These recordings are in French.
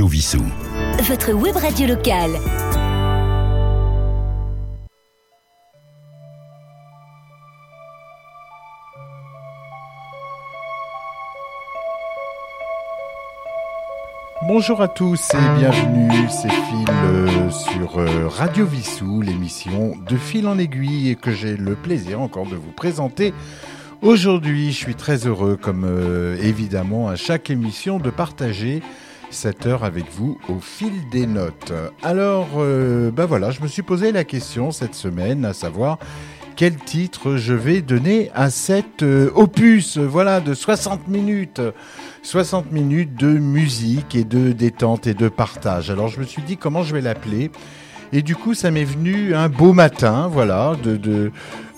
Radio Vissou. Votre web radio locale. Bonjour à tous et bienvenue, c'est Phil euh, sur euh, Radio Vissou, l'émission de Fil en aiguille et que j'ai le plaisir encore de vous présenter. Aujourd'hui, je suis très heureux, comme euh, évidemment à chaque émission, de partager cette heure avec vous au fil des notes. Alors, ben voilà, je me suis posé la question cette semaine, à savoir quel titre je vais donner à cet opus, voilà, de 60 minutes. 60 minutes de musique et de détente et de partage. Alors je me suis dit comment je vais l'appeler? Et du coup, ça m'est venu un beau matin, voilà,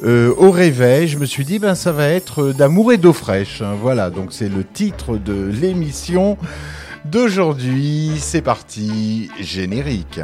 euh, au réveil. Je me suis dit, ben ça va être d'amour et d'eau fraîche. Hein, voilà, donc c'est le titre de l'émission d'aujourd'hui. C'est parti, générique.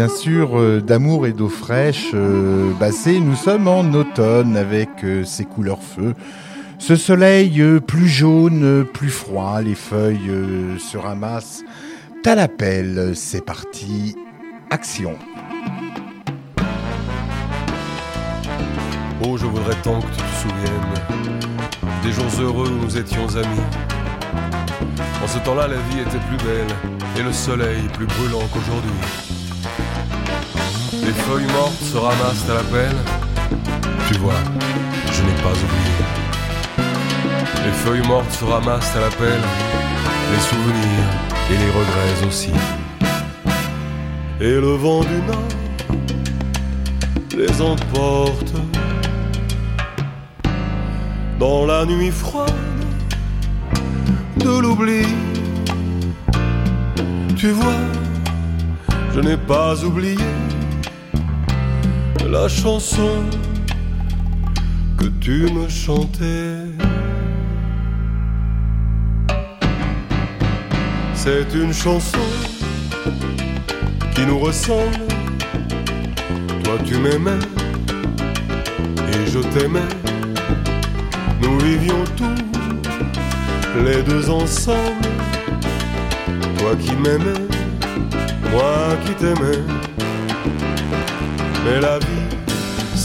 Bien sûr, euh, d'amour et d'eau fraîche, euh, bah, nous sommes en automne avec euh, ses couleurs feu. Ce soleil plus jaune, plus froid, les feuilles se ramassent. T'as l'appel, c'est parti, action. Oh, je voudrais tant que tu te souviennes des jours heureux où nous étions amis. En ce temps-là, la vie était plus belle et le soleil plus brûlant qu'aujourd'hui. Les feuilles mortes se ramassent à la pelle. Tu vois, je n'ai pas oublié. Les feuilles mortes se ramassent à la pelle. Les souvenirs et les regrets aussi. Et le vent du nord les emporte dans la nuit froide de l'oubli. Tu vois, je n'ai pas oublié la chanson que tu me chantais. C'est une chanson qui nous ressemble. Toi tu m'aimais et je t'aimais. Nous vivions tous les deux ensemble. Toi qui m'aimais, moi qui t'aimais. Mais la vie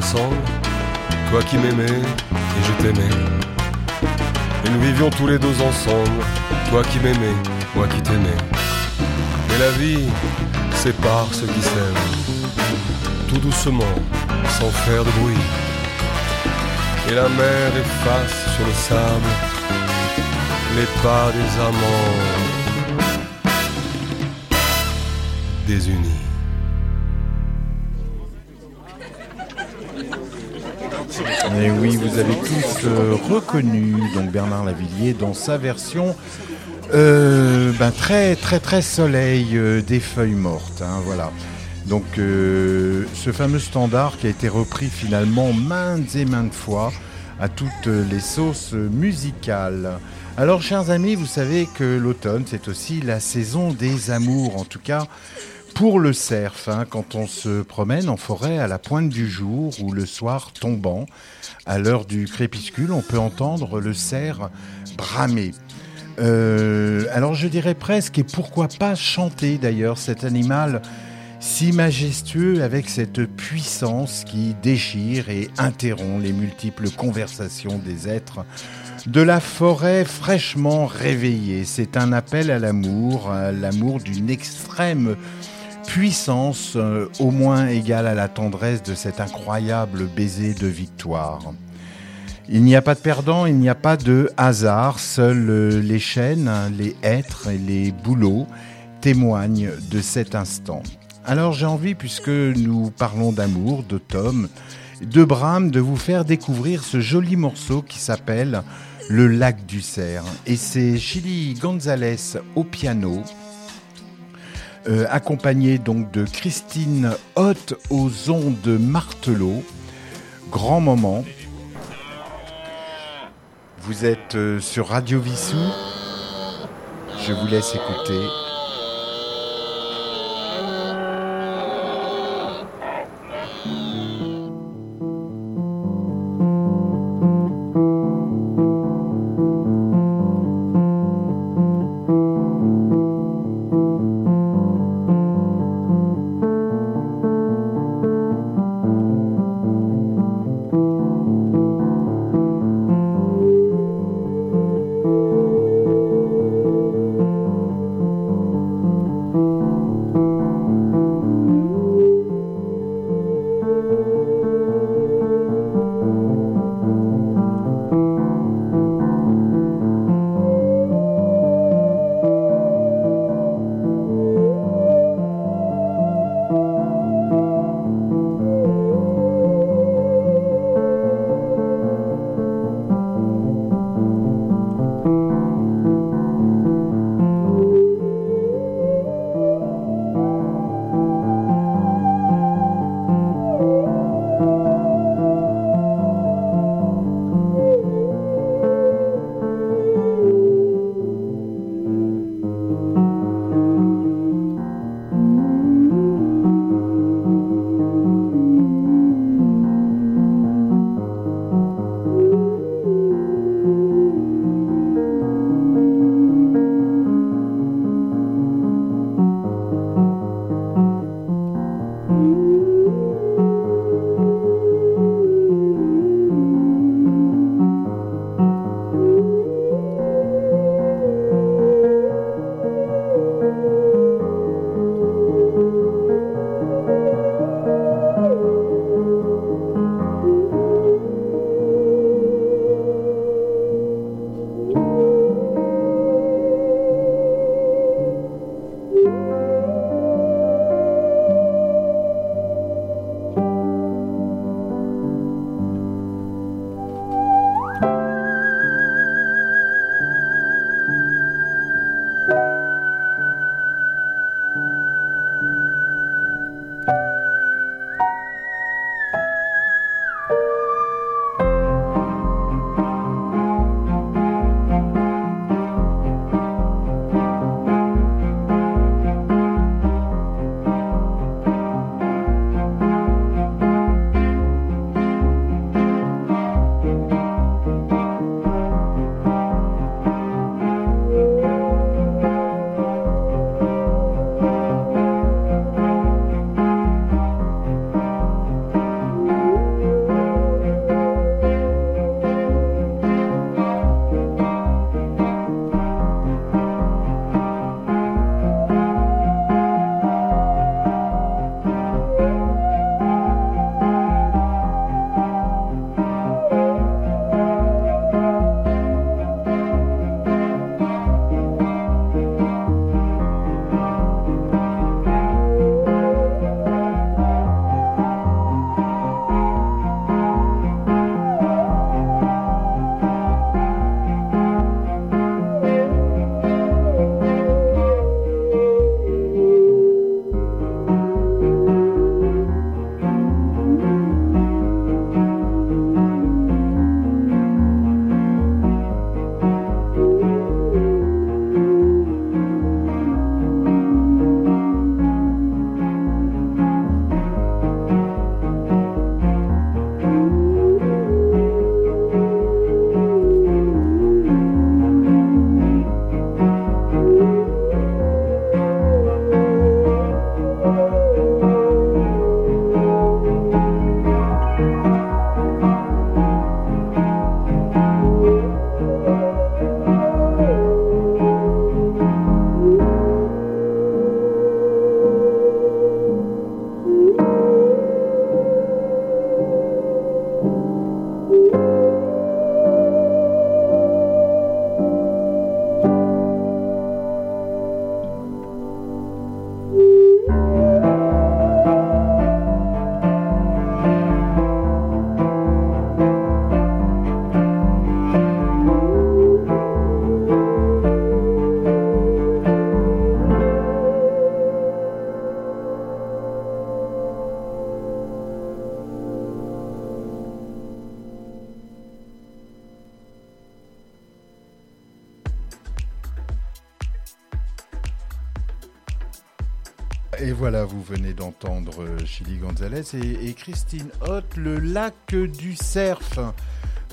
Toi qui m'aimais et je t'aimais. Et nous vivions tous les deux ensemble, toi qui m'aimais, moi qui t'aimais. Mais la vie sépare ceux qui s'aiment, tout doucement, sans faire de bruit. Et la mer efface sur le sable les pas des amants désunis. Et oui, vous avez tous euh, reconnu donc Bernard Lavillier dans sa version euh, ben, très très très soleil euh, des feuilles mortes. hein, voilà. Donc ce fameux standard qui a été repris finalement maintes et maintes fois à toutes les sauces musicales. Alors chers amis, vous savez que l'automne c'est aussi la saison des amours, en tout cas pour le cerf, hein, quand on se promène en forêt à la pointe du jour ou le soir tombant, à l'heure du crépuscule, on peut entendre le cerf bramer. Euh, alors je dirais presque, et pourquoi pas chanter d'ailleurs cet animal si majestueux avec cette puissance qui déchire et interrompt les multiples conversations des êtres de la forêt fraîchement réveillée. C'est un appel à l'amour, l'amour d'une extrême puissance euh, au moins égale à la tendresse de cet incroyable baiser de victoire. Il n'y a pas de perdant, il n'y a pas de hasard, seuls euh, les chênes, les hêtres et les bouleaux témoignent de cet instant. Alors j'ai envie, puisque nous parlons d'amour, de Tom, de Bram, de vous faire découvrir ce joli morceau qui s'appelle Le lac du cerf. Et c'est Chili Gonzalez au piano, euh, accompagné donc de Christine Hoth aux ondes Martelot. Grand moment. Vous êtes euh, sur Radio Vissou. Je vous laisse écouter. Chili Gonzalez et, Christine Hott, le lac du Cerf.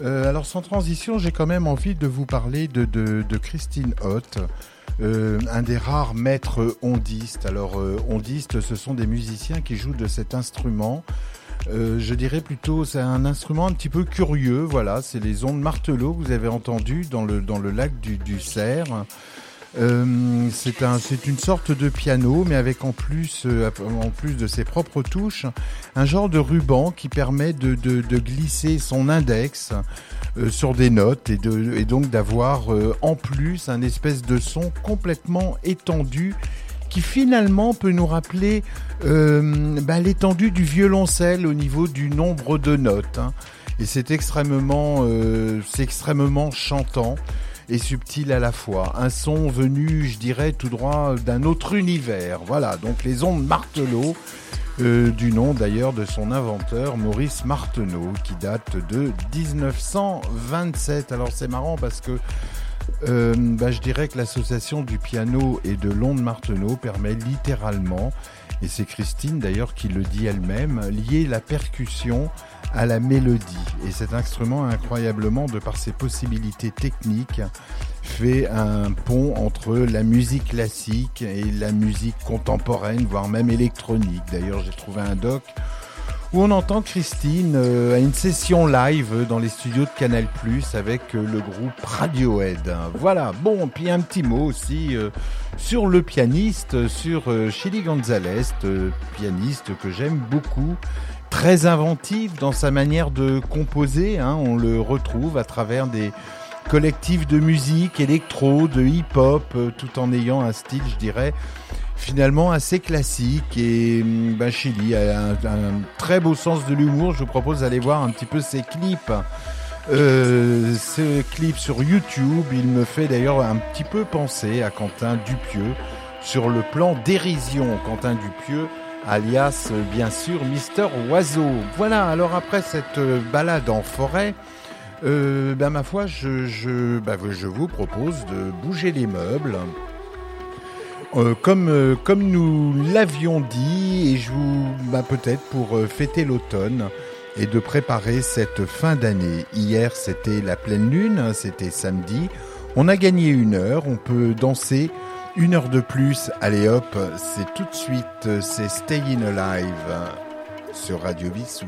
Euh, alors sans transition, j'ai quand même envie de vous parler de, Christine Hott, euh, un des rares maîtres ondistes. Alors ondistes, ce sont des musiciens qui jouent de cet instrument. je dirais plutôt, c'est un instrument un petit peu curieux. Voilà, c'est les ondes martelot que vous avez entendues dans le, dans le lac du Cerf. Euh, c'est un, c'est une sorte de piano, mais avec en plus, euh, en plus de ses propres touches, un genre de ruban qui permet de, de, de glisser son index euh, sur des notes et, de, et donc d'avoir en plus un espèce de son complètement étendu qui finalement peut nous rappeler bah, l'étendue du violoncelle au niveau du nombre de notes. Hein. Et c'est extrêmement, c'est extrêmement chantant et subtil à la fois. Un son venu, je dirais, tout droit d'un autre univers. Voilà, donc les ondes Martelot, euh, du nom d'ailleurs de son inventeur, Maurice Marteneau, qui date de 1927. Alors c'est marrant parce que euh, bah, je dirais que l'association du piano et de l'onde Marteneau permet littéralement, et c'est Christine d'ailleurs qui le dit elle-même, lier la percussion à la mélodie. Et cet instrument, incroyablement, de par ses possibilités techniques, fait un pont entre la musique classique et la musique contemporaine, voire même électronique. D'ailleurs, j'ai trouvé un doc on entend Christine euh, à une session live dans les studios de Canal Plus avec euh, le groupe Radiohead. Voilà, bon, puis un petit mot aussi euh, sur le pianiste, sur Chili Gonzalez, pianiste que j'aime beaucoup très inventif dans sa manière de composer. Hein. On le retrouve à travers des collectifs de musique électro, de hip-hop, tout en ayant un style, je dirais, finalement assez classique. Et ben, Chili a un, très beau sens de l'humour. Je vous propose d'aller voir un petit peu ses clips. Euh, ce clip sur YouTube, il me fait d'ailleurs un petit peu penser à Quentin Dupieux sur le plan dérision. Quentin Dupieux, alias bien sûr Mister Oiseau. Voilà, alors après cette balade en forêt, euh, ben ma foi, je, je, ben, je vous propose de bouger les meubles. Euh, comme, euh, comme nous l'avions dit, et je vous, ben, peut-être pour euh, fêter l'automne et de préparer cette fin d'année. Hier, c'était la pleine lune, c'était samedi. On a gagné une heure, on peut danser une heure de plus, allez hop, c'est tout de suite, c'est Staying Alive sur Radio Vissou.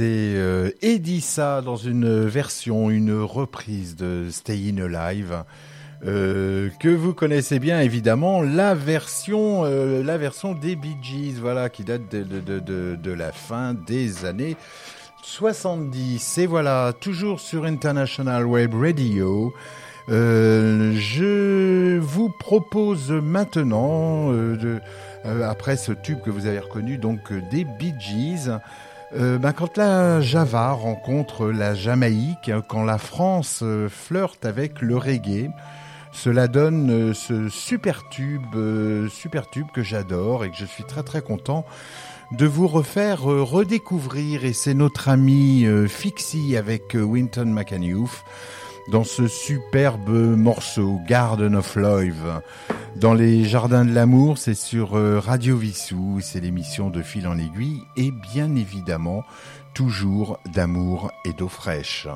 C'était euh, Edissa dans une version, une reprise de Stayin' Alive. euh, que vous connaissez bien évidemment, la version, euh, la version des Bee Gees, voilà, qui date de, la fin des années 70. Et voilà, toujours sur International Web Radio. Je vous propose maintenant, après ce tube que vous avez reconnu, donc des Bee Gees, euh, ben, quand la Java rencontre la Jamaïque, hein, quand la France euh, flirte avec le reggae, cela donne euh, ce super tube, super tube que j'adore et que je suis très très content de vous refaire redécouvrir. Et c'est notre ami Fixie avec Winton McAneuf dans ce superbe morceau Garden of Love. Dans les jardins de l'amour, c'est sur euh, Radio Vissou, c'est l'émission de fil en aiguille et bien évidemment toujours d'amour et d'eau fraîche.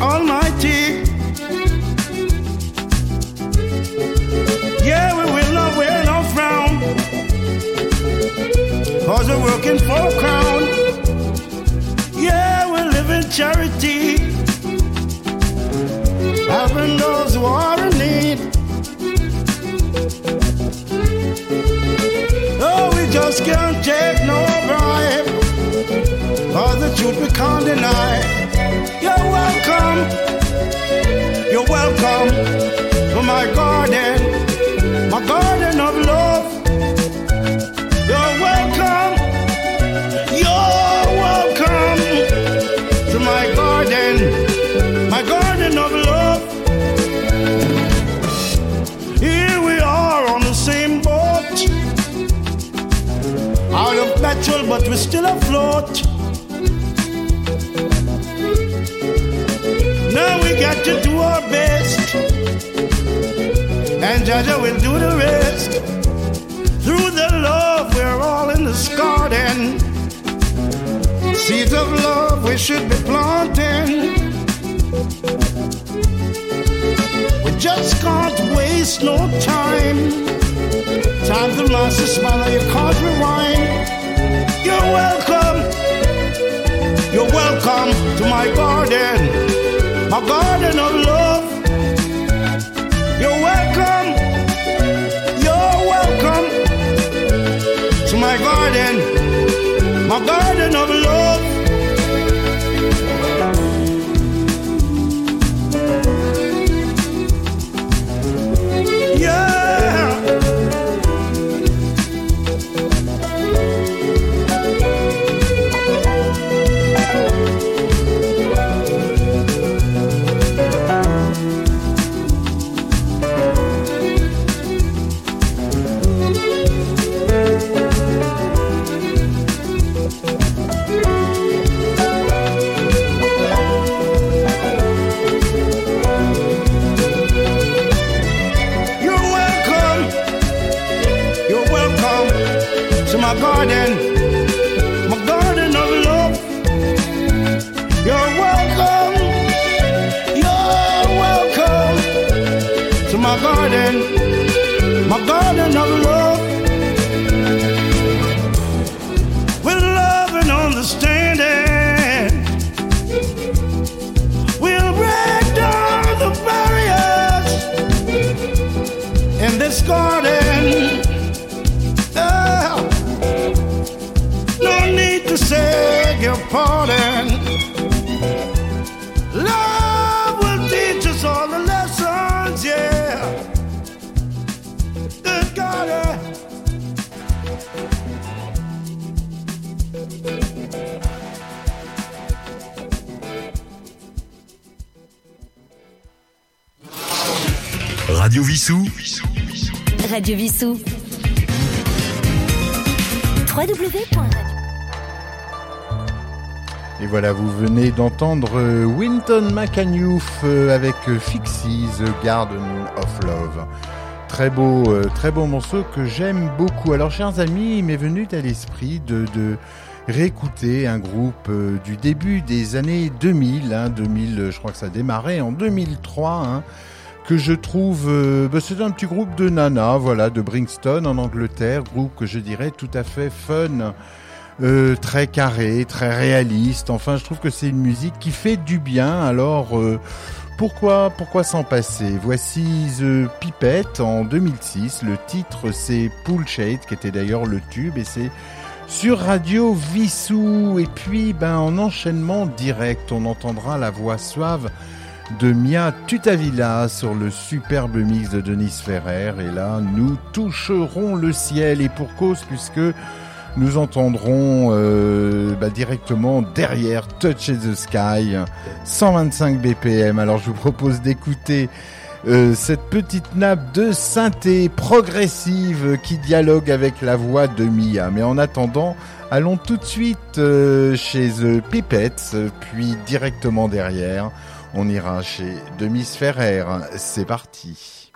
Praises to will do the rest. Through the love, we're all in this garden. Seeds of love we should be planting. We just can't waste no time. Time to master smile, you can't rewind. You're welcome. You're welcome to my garden, my garden of love. My garden, my garden of love. garden of love. Radio Vissou. Radio Vissou. www.radio. Et voilà, vous venez d'entendre euh, Winton McAneuf euh, avec euh, Fixie, The Garden of Love. Très beau, très beau morceau que j'aime beaucoup. Alors, chers amis, il m'est venu à l'esprit de, de réécouter un groupe du début des années 2000. Hein, 2000, euh, je crois que ça a démarré en 2003. Hein, que je trouve, euh, bah, c'est un petit groupe de nana, voilà, de Brixton en Angleterre, groupe que je dirais tout à fait fun, euh, très carré, très réaliste. Enfin, je trouve que c'est une musique qui fait du bien. Alors, euh, pourquoi, pourquoi s'en passer? Voici The Pipette en 2006. Le titre, c'est Pool Shade, qui était d'ailleurs le tube, et c'est sur Radio Vissou. Et puis, ben, en enchaînement direct, on entendra la voix suave de Mia Tutavilla sur le superbe mix de Denis Ferrer. Et là, nous toucherons le ciel et pour cause puisque nous entendrons euh, bah, directement derrière Touch the Sky, 125 BPM. Alors je vous propose d'écouter euh, cette petite nappe de synthé progressive qui dialogue avec la voix de Mia. Mais en attendant, allons tout de suite euh, chez The Pipettes, puis directement derrière, on ira chez Demis Ferrer. C'est parti.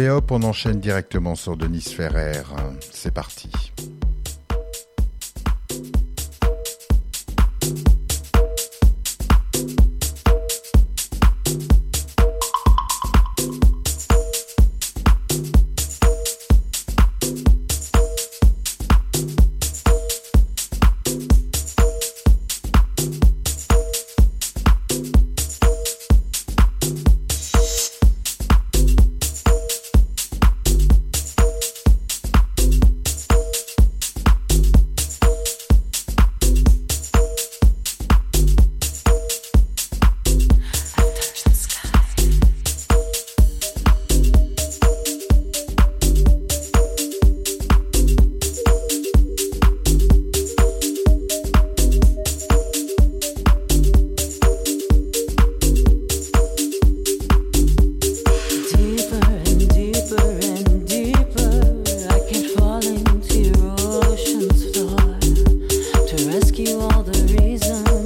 Hop, on enchaîne directement sur Denis Ferrer. C'est parti. the reason.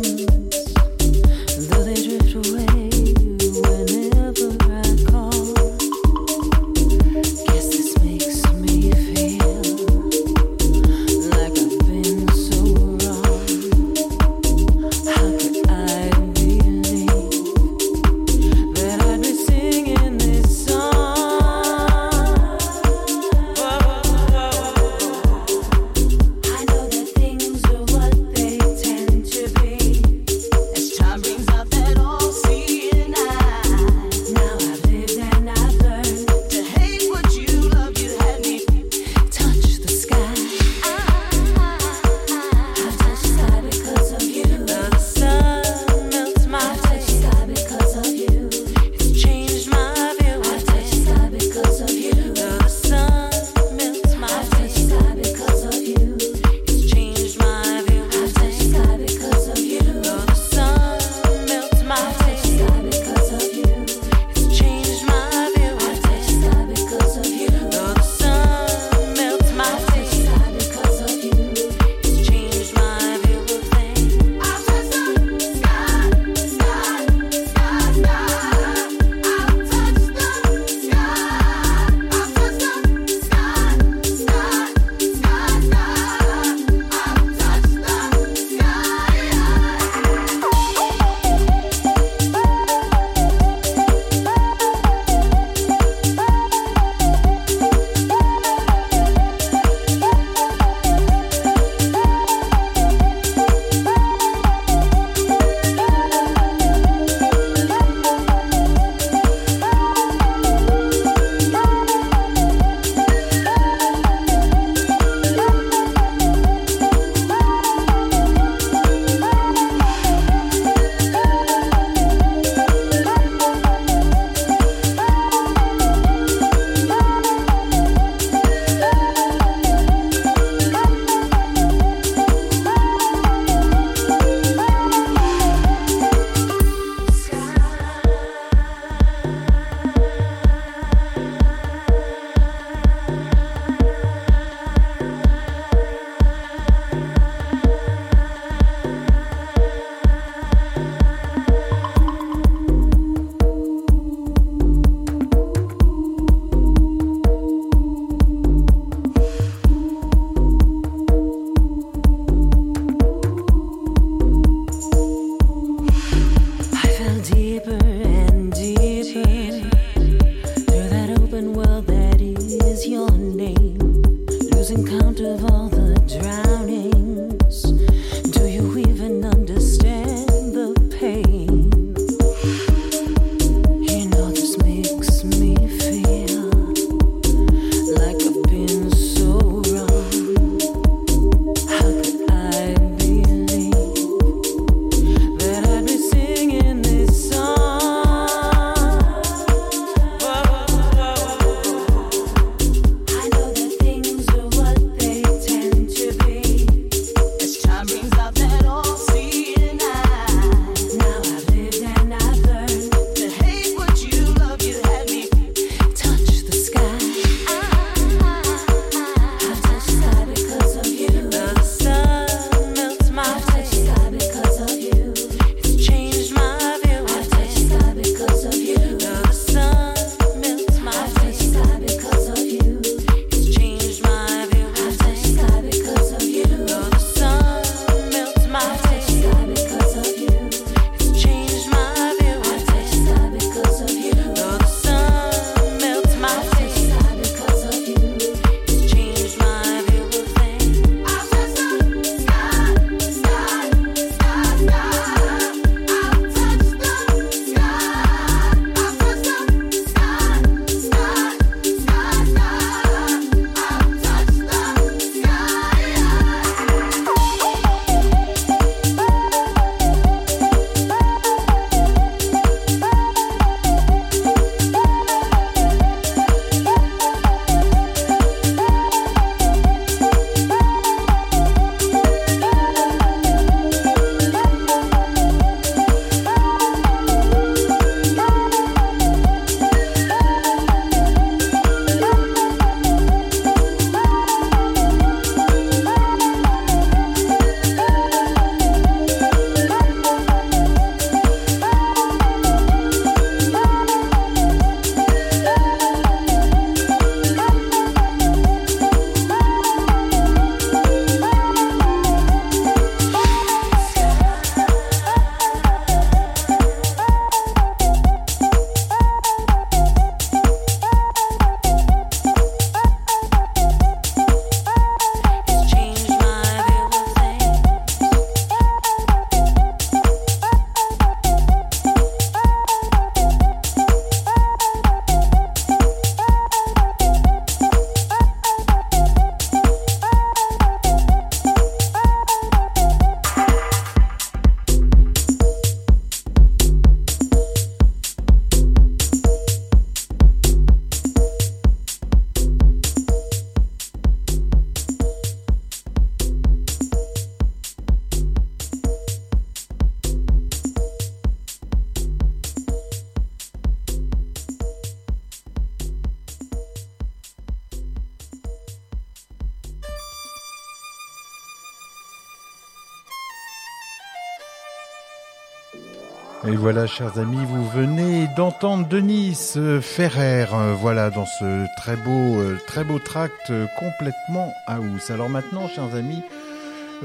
Voilà, chers amis, vous venez d'entendre Denis euh, Ferrer, euh, voilà, dans ce très beau, euh, très beau tract complètement house. Alors maintenant, chers amis,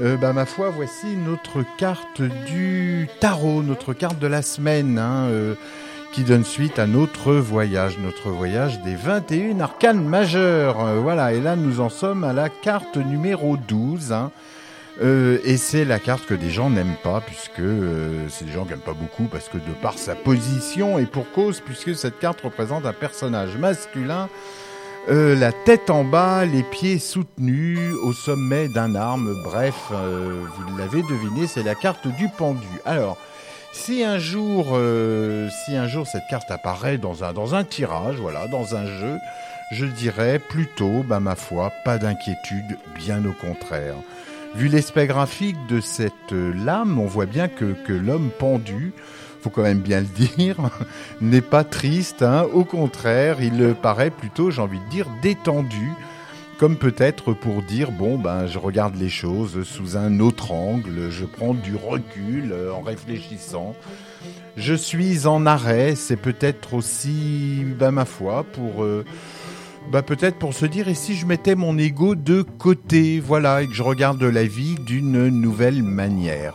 bah, ma foi, voici notre carte du tarot, notre carte de la semaine, hein, qui donne suite à notre voyage, notre voyage des 21 arcanes majeures. voilà, et là, nous en sommes à la carte numéro 12, hein, euh, et c'est la carte que des gens n'aiment pas, puisque euh, c'est des gens qui n'aiment pas beaucoup, parce que de par sa position et pour cause, puisque cette carte représente un personnage masculin, euh, la tête en bas, les pieds soutenus au sommet d'un arme. Bref, vous l'avez deviné, c'est la carte du pendu. Alors, si un jour, si un jour cette carte apparaît dans un dans un tirage, voilà, dans un jeu, je dirais plutôt, bah ma foi, pas d'inquiétude, bien au contraire. Vu l'aspect graphique de cette lame, on voit bien que, que l'homme pendu, faut quand même bien le dire, n'est pas triste. Hein. Au contraire, il paraît plutôt, j'ai envie de dire, détendu. Comme peut-être pour dire, bon, ben, je regarde les choses sous un autre angle, je prends du recul euh, en réfléchissant. Je suis en arrêt, c'est peut-être aussi, ben, ma foi, pour... Euh, bah peut-être pour se dire et si je mettais mon ego de côté, voilà, et que je regarde la vie d'une nouvelle manière.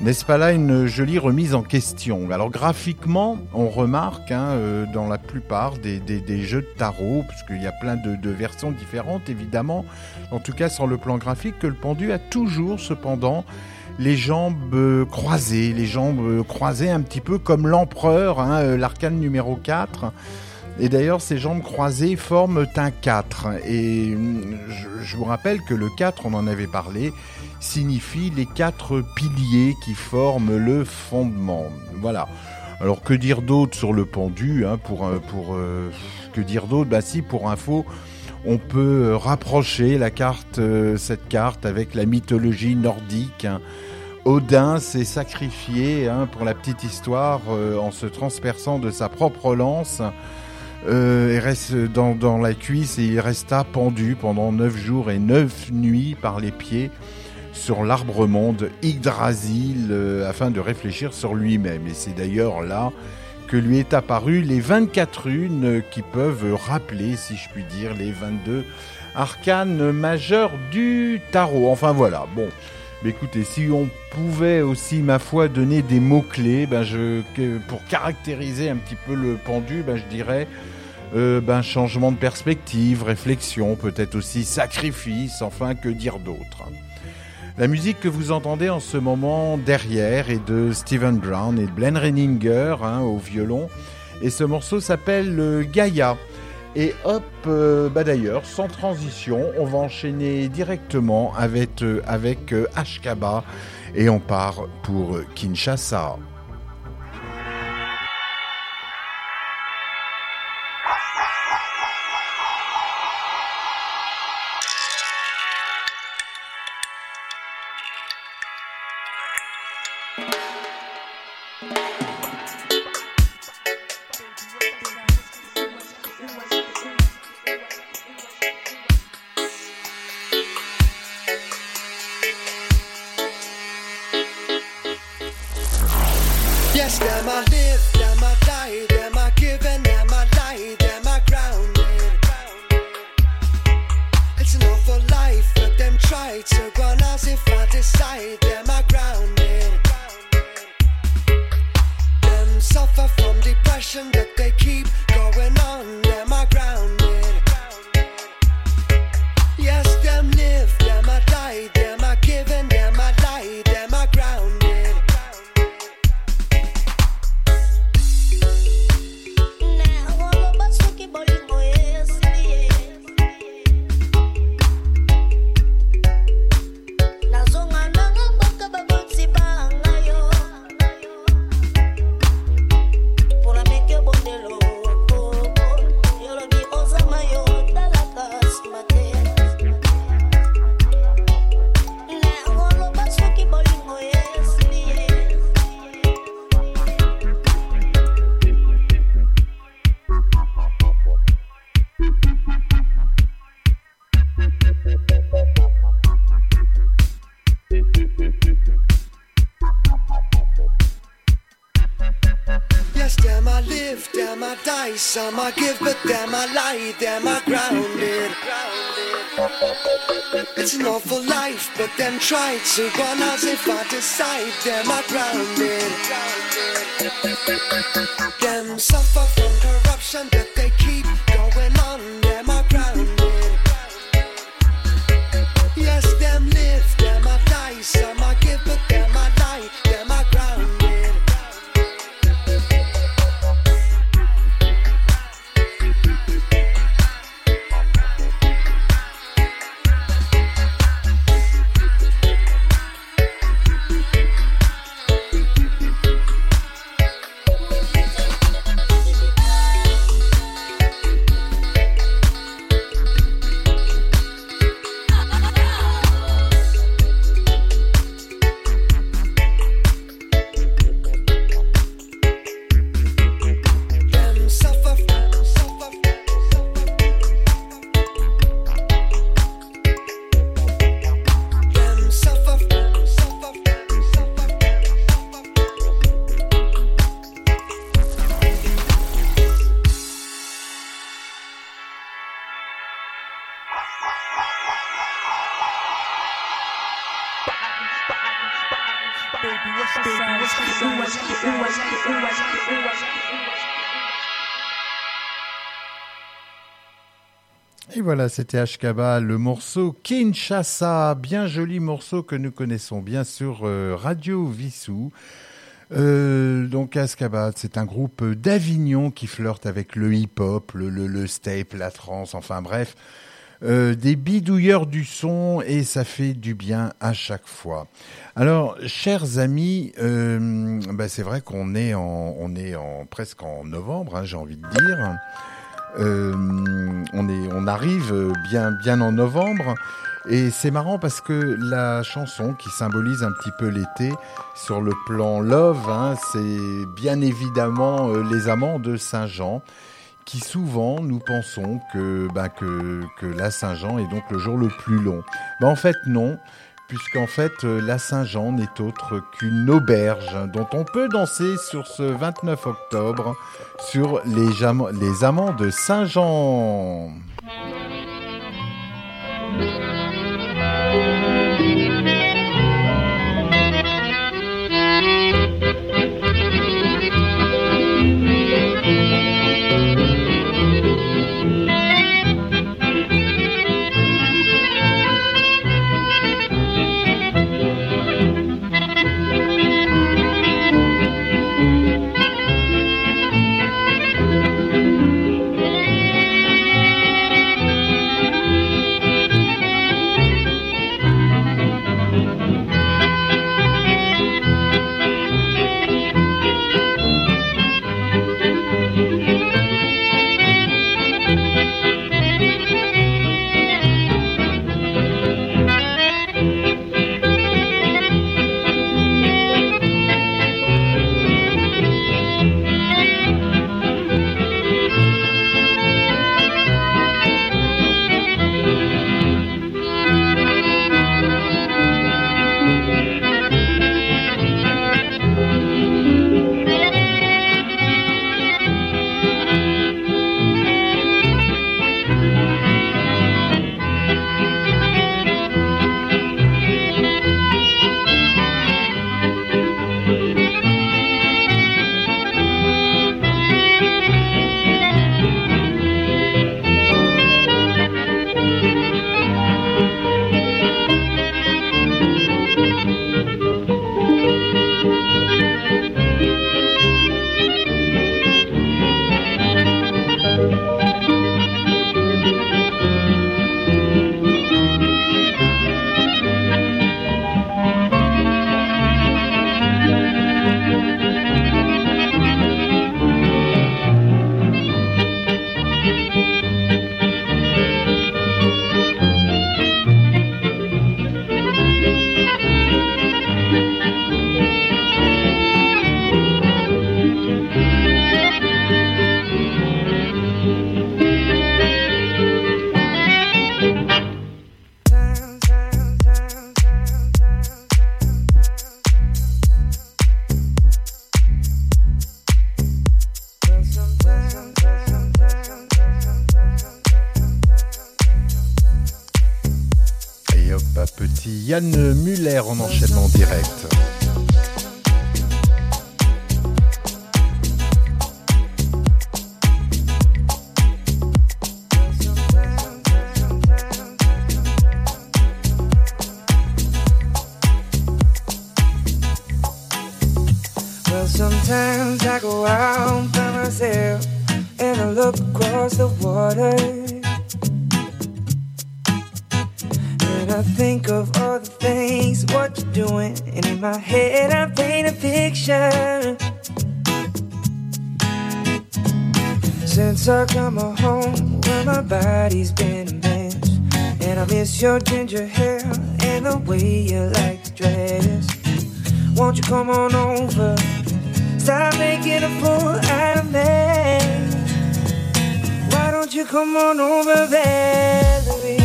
N'est-ce pas là une jolie remise en question? Alors graphiquement, on remarque hein, euh, dans la plupart des, jeux de tarot, puisqu'il y a plein de, versions différentes évidemment, en tout cas sur le plan graphique, que le pendu a toujours cependant les jambes euh, croisées, les jambes euh, croisées un petit peu comme l'empereur, hein, l'arcane numéro 4. Et d'ailleurs, ces jambes croisées forment un 4. Et je, vous rappelle que le 4, on en avait parlé, signifie les quatre piliers qui forment le fondement. Voilà. Alors que dire d'autre sur le pendu hein, pour, euh, pour euh, Que dire d'autre? Bah si, pour info, on peut euh, rapprocher la carte, cette carte avec la mythologie nordique. Hein. Odin s'est sacrifié, hein, pour la petite histoire, en se transperçant de sa propre lance euh, il reste dans, la cuisse et il resta pendu pendant neuf jours et neuf nuits par les pieds sur l'arbre monde Yggdrasil euh, afin de réfléchir sur lui-même. Et c'est d'ailleurs là que lui est apparu les 24 runes qui peuvent rappeler, si je puis dire, les 22 arcanes majeurs du tarot. Enfin voilà, bon. Écoutez, si on pouvait aussi, ma foi, donner des mots-clés, ben je, pour caractériser un petit peu le pendu, ben je dirais euh, ben, changement de perspective, réflexion, peut-être aussi sacrifice, enfin que dire d'autre. La musique que vous entendez en ce moment derrière est de Steven Brown et de Glenn Renninger hein, au violon. Et ce morceau s'appelle euh. Et hop, euh, bah d'ailleurs, sans transition, on va enchaîner directement avec, avec Ashkaba et on part pour Kinshasa. Die. Some I give, but damn, I lie, them I grounded. It's an awful life, but then try to run as if I decide, them I grounded. Them suffer from corruption that they keep voilà, c'était Ashkaba, le morceau Kinshasa, bien joli morceau que nous connaissons bien sur euh, Radio Vissou. Euh, donc Ashkaba, c'est un groupe d'Avignon qui flirte avec le hip-hop, le, le, step, la trance, enfin bref, euh, des bidouilleurs du son et ça fait du bien à chaque fois. Alors, chers amis, bah, c'est vrai qu'on est en, on presque en novembre, hein, j'ai envie de dire. Euh, on est, on arrive bien, bien en novembre. Et c'est marrant parce que la chanson qui symbolise un petit peu l'été sur le plan love, hein, c'est bien évidemment euh, les amants de Saint-Jean qui souvent nous pensons que, bah, que, que la Saint-Jean est donc le jour le plus long. Bah, en fait non, puisqu'en fait euh, la Saint-Jean n'est autre qu'une auberge dont on peut danser sur ce 29 octobre sur les, amants de Saint-Jean. Sometimes I go out by myself and I look across the water. And I think of all the things, what you're doing. And in my head, I paint a picture. Since I come home, where my body's been a mess. And I miss your ginger hair and the way you like to dress. Won't you come on over? Stop making a fool out of me. Why don't you come on over, Valerie?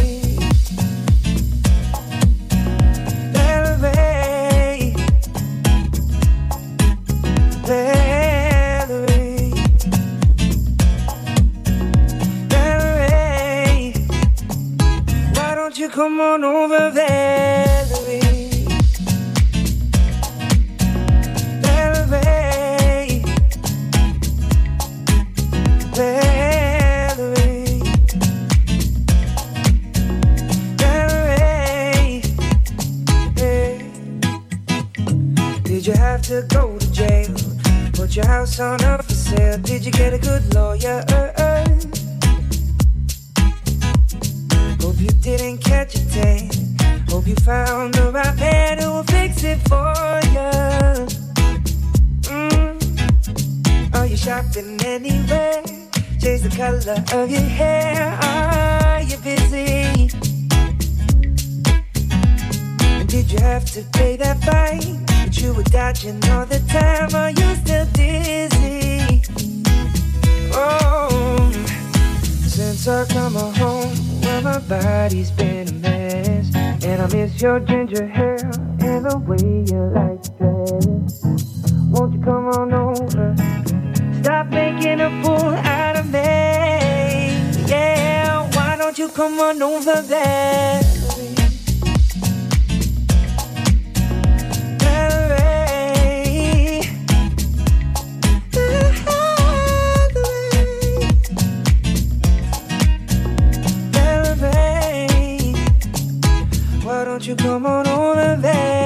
Valerie. Valerie. Valerie. Why don't you come on over, Valerie? House on up for sale. Did you get a good lawyer? Hope you didn't catch a tan. Hope you found the right man who will fix it for you. Mm. Are you shopping anywhere? Change the color of your hair. Since I come home, where my body's been a mess. And I miss your ginger hair and the way you like to dress. Won't you come on over? Stop making a fool out of me. Yeah, why don't you come on over there? You come on over,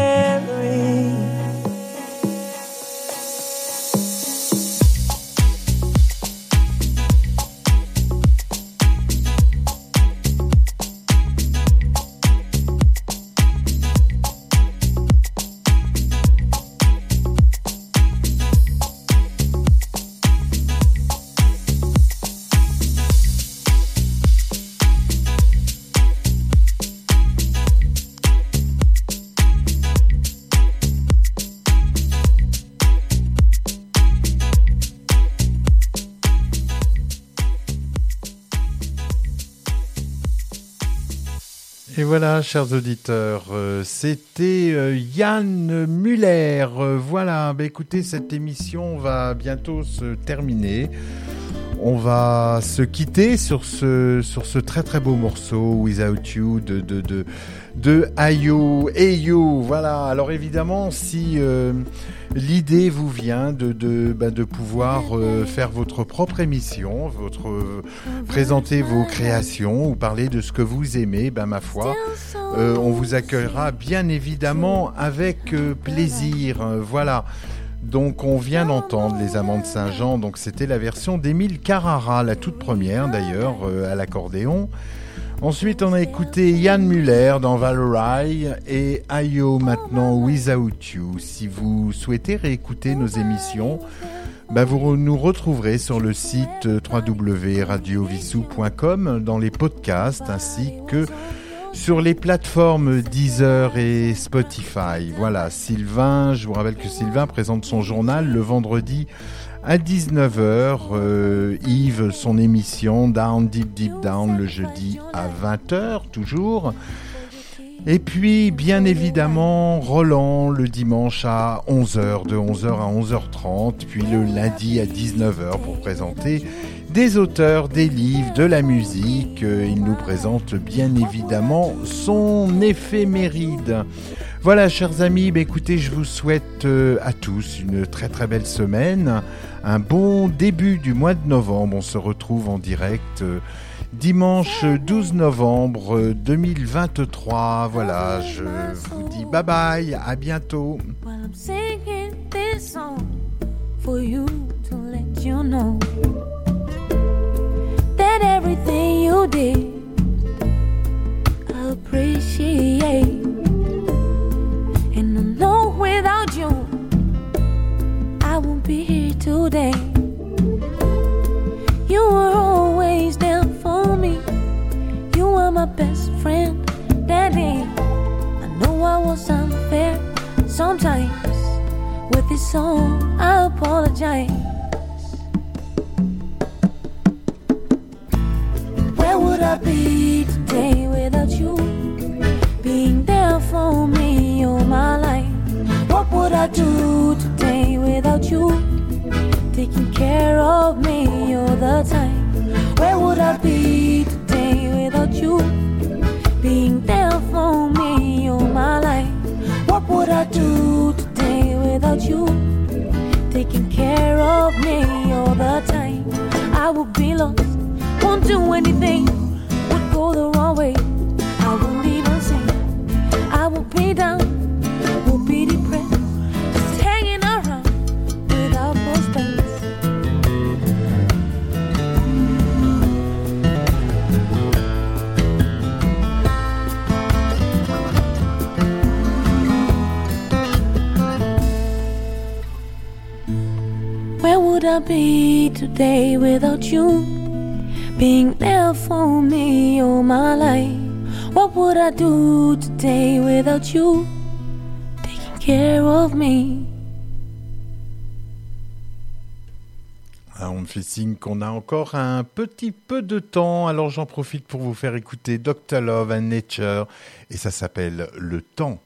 voilà, chers auditeurs, euh, c'était euh, Yann Muller. Voilà, bah, écoutez, cette émission va bientôt se terminer. On va se quitter sur ce, très très beau morceau Without You de, de Ayo. Ayo, voilà. Alors évidemment, si euh, l'idée vous vient de, bah, pouvoir euh, faire votre propre émission, votre, euh, présenter vos créations ou parler de ce que vous aimez, ben ma foi, on vous accueillera bien évidemment avec plaisir. Voilà. Donc on vient d'entendre les Amants de Saint-Jean, donc c'était la version d'Émile Carrara, la toute première d'ailleurs, à l'accordéon. Ensuite on a écouté Yann Muller dans Valerie et Ayo maintenant Without You. Si vous souhaitez réécouter nos émissions, bah, vous nous retrouverez sur le site euh, www.radiovissou.com dans les podcasts ainsi que sur les plateformes Deezer et Spotify. Voilà, Sylvain, je vous rappelle que Sylvain présente son journal le vendredi à 19h. euh, Yves, son émission Down Deep Deep Down le jeudi à 20h toujours. Et puis, bien évidemment, Roland le dimanche à 11h, de 11h à 11h30, puis le lundi à 19h pour présenter des auteurs, des livres, de la musique. Euh, Il nous présente bien évidemment son éphéméride. Voilà, chers amis, bah, écoutez, je vous souhaite euh, à tous une très très belle semaine, un bon début du mois de novembre. On se retrouve en direct euh, dimanche 12 novembre euh, 2023. Voilà, je vous dis bye bye, à bientôt. Everything you did, I appreciate. And I know without you, I won't be here today. You were always there for me. You were my best friend, Daddy. I know I was unfair sometimes. With this song, I apologize. Do anything, would go the wrong way. I won't even sing. I won't be down, will be depressed, just hanging around without prospects. Where would I be today without you? On me fait signe qu'on a encore un petit peu de temps, alors j'en profite pour vous faire écouter Dr. Love and Nature, et ça s'appelle Le Temps.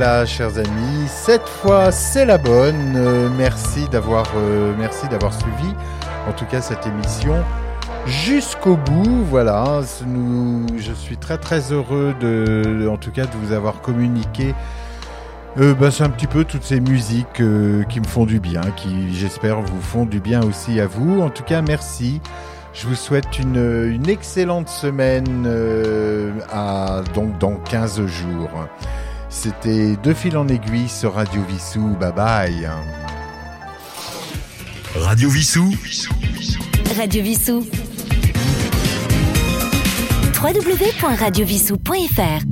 Voilà, chers amis, cette fois c'est la bonne. Euh, merci d'avoir, euh, merci d'avoir suivi, en tout cas cette émission jusqu'au bout. Voilà, nous, je suis très très heureux de, en tout cas, de vous avoir communiqué. Euh, c'est un petit peu toutes ces musiques qui me font du bien, qui j'espère vous font du bien aussi à vous. En tout cas, merci. Je vous souhaite une, excellente semaine donc dans 15 jours. C'était Deux fils en aiguille sur Radio Vissou. Bye bye. Radio Vissou. Radio Vissou. www.radiovissou.fr